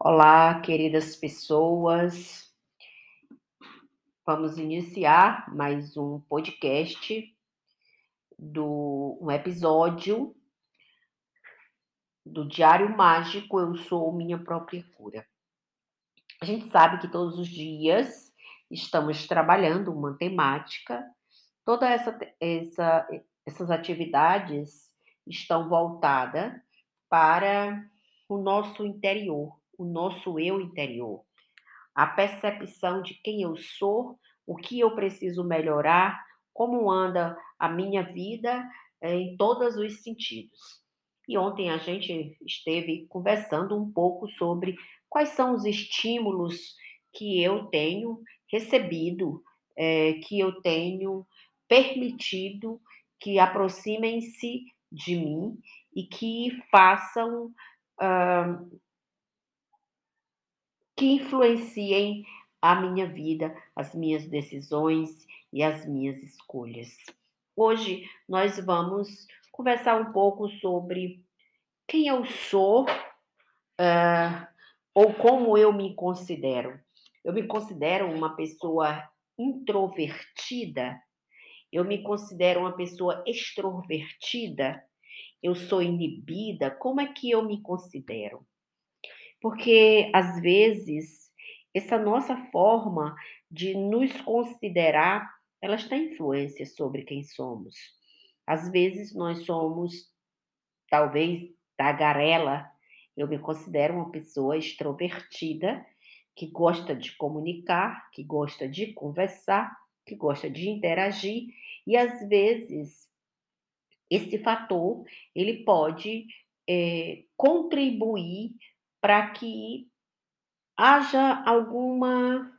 Olá, queridas pessoas. Vamos iniciar mais um podcast do um episódio do Diário Mágico Eu sou minha própria cura. A gente sabe que todos os dias estamos trabalhando uma temática. Toda essa, essa essas atividades estão voltadas para o nosso interior, o nosso eu interior, a percepção de quem eu sou, o que eu preciso melhorar, como anda a minha vida eh, em todos os sentidos. E ontem a gente esteve conversando um pouco sobre quais são os estímulos que eu tenho recebido, é, que eu tenho permitido que aproximem-se de mim e que façam uh, que influenciem a minha vida, as minhas decisões e as minhas escolhas. Hoje nós vamos conversar um pouco sobre quem eu sou uh, ou como eu me considero. Eu me considero uma pessoa introvertida, eu me considero uma pessoa extrovertida, eu sou inibida. Como é que eu me considero? Porque, às vezes, essa nossa forma de nos considerar, ela tem influência sobre quem somos. Às vezes, nós somos, talvez, tagarela. Eu me considero uma pessoa extrovertida, que gosta de comunicar, que gosta de conversar, que gosta de interagir, e às vezes esse fator ele pode é, contribuir para que haja alguma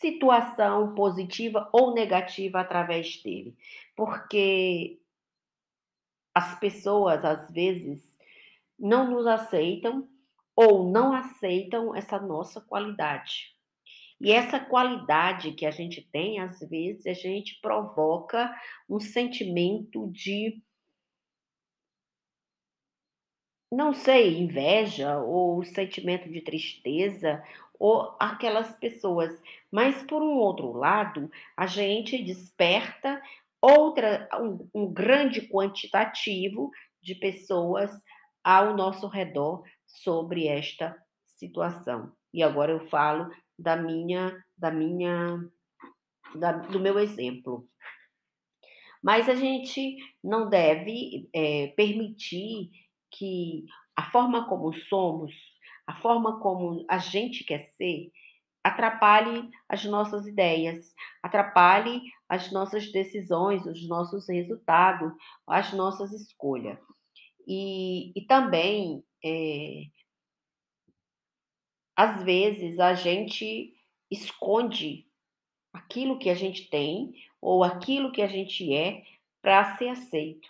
situação positiva ou negativa através dele. Porque as pessoas, às vezes, não nos aceitam ou não aceitam essa nossa qualidade. E essa qualidade que a gente tem, às vezes, a gente provoca um sentimento de não sei, inveja ou sentimento de tristeza ou aquelas pessoas. Mas por um outro lado, a gente desperta outra um, um grande quantitativo de pessoas ao nosso redor sobre esta situação. E agora eu falo da minha da minha da, do meu exemplo. Mas a gente não deve é, permitir que a forma como somos, a forma como a gente quer ser, atrapalhe as nossas ideias, atrapalhe as nossas decisões, os nossos resultados, as nossas escolhas. E, e também, é, às vezes, a gente esconde aquilo que a gente tem ou aquilo que a gente é para ser aceito,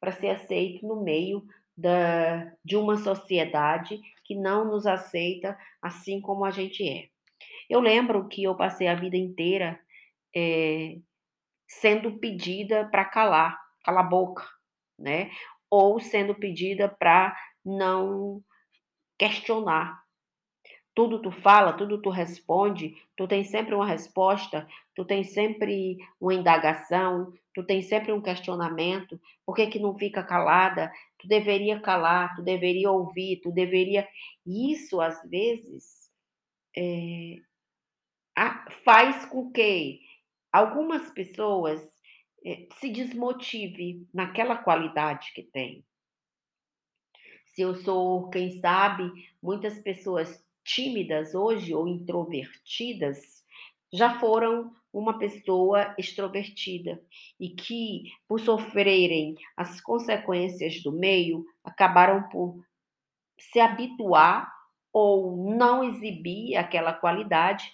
para ser aceito no meio da, de uma sociedade que não nos aceita assim como a gente é. Eu lembro que eu passei a vida inteira é, sendo pedida para calar, calar a boca, né? Ou sendo pedida para não questionar, tudo tu fala, tudo tu responde, tu tem sempre uma resposta, tu tem sempre uma indagação, tu tem sempre um questionamento, por que que não fica calada? Tu deveria calar, tu deveria ouvir, tu deveria... Isso, às vezes, é, faz com que algumas pessoas é, se desmotive naquela qualidade que tem. Se eu sou, quem sabe, muitas pessoas tímidas hoje ou introvertidas já foram uma pessoa extrovertida e que, por sofrerem as consequências do meio, acabaram por se habituar ou não exibir aquela qualidade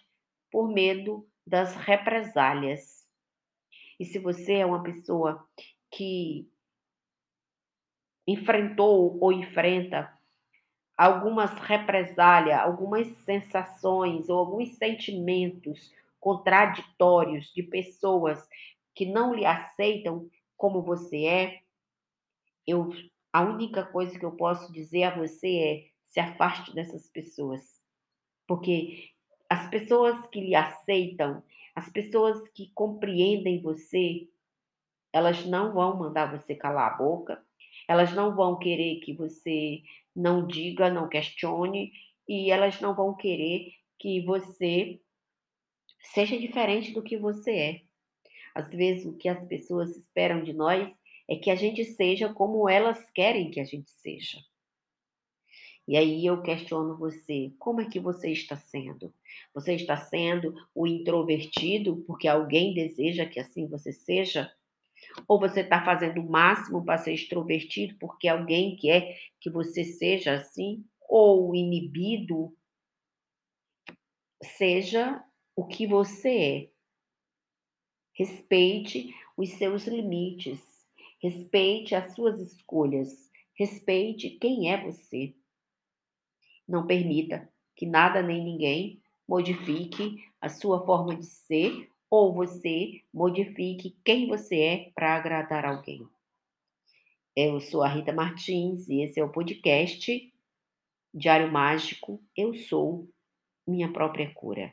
por medo das represálias. E se você é uma pessoa que enfrentou ou enfrenta algumas represálias, algumas sensações ou alguns sentimentos contraditórios de pessoas que não lhe aceitam como você é, eu a única coisa que eu posso dizer a você é: se afaste dessas pessoas. Porque as pessoas que lhe aceitam, as pessoas que compreendem você, elas não vão mandar você calar a boca, elas não vão querer que você não diga, não questione, e elas não vão querer que você seja diferente do que você é. Às vezes, o que as pessoas esperam de nós é que a gente seja como elas querem que a gente seja. E aí eu questiono você, como é que você está sendo? Você está sendo o introvertido porque alguém deseja que assim você seja? Ou você está fazendo o máximo para ser extrovertido porque alguém quer que você seja assim? Ou inibido? Seja o que você é. Respeite os seus limites. Respeite as suas escolhas. Respeite quem é você. Não permita que nada nem ninguém modifique a sua forma de ser ou você modifique quem você é para agradar alguém. Eu sou a Rita Martins e esse é o podcast Diário Mágico. Eu sou minha própria cura.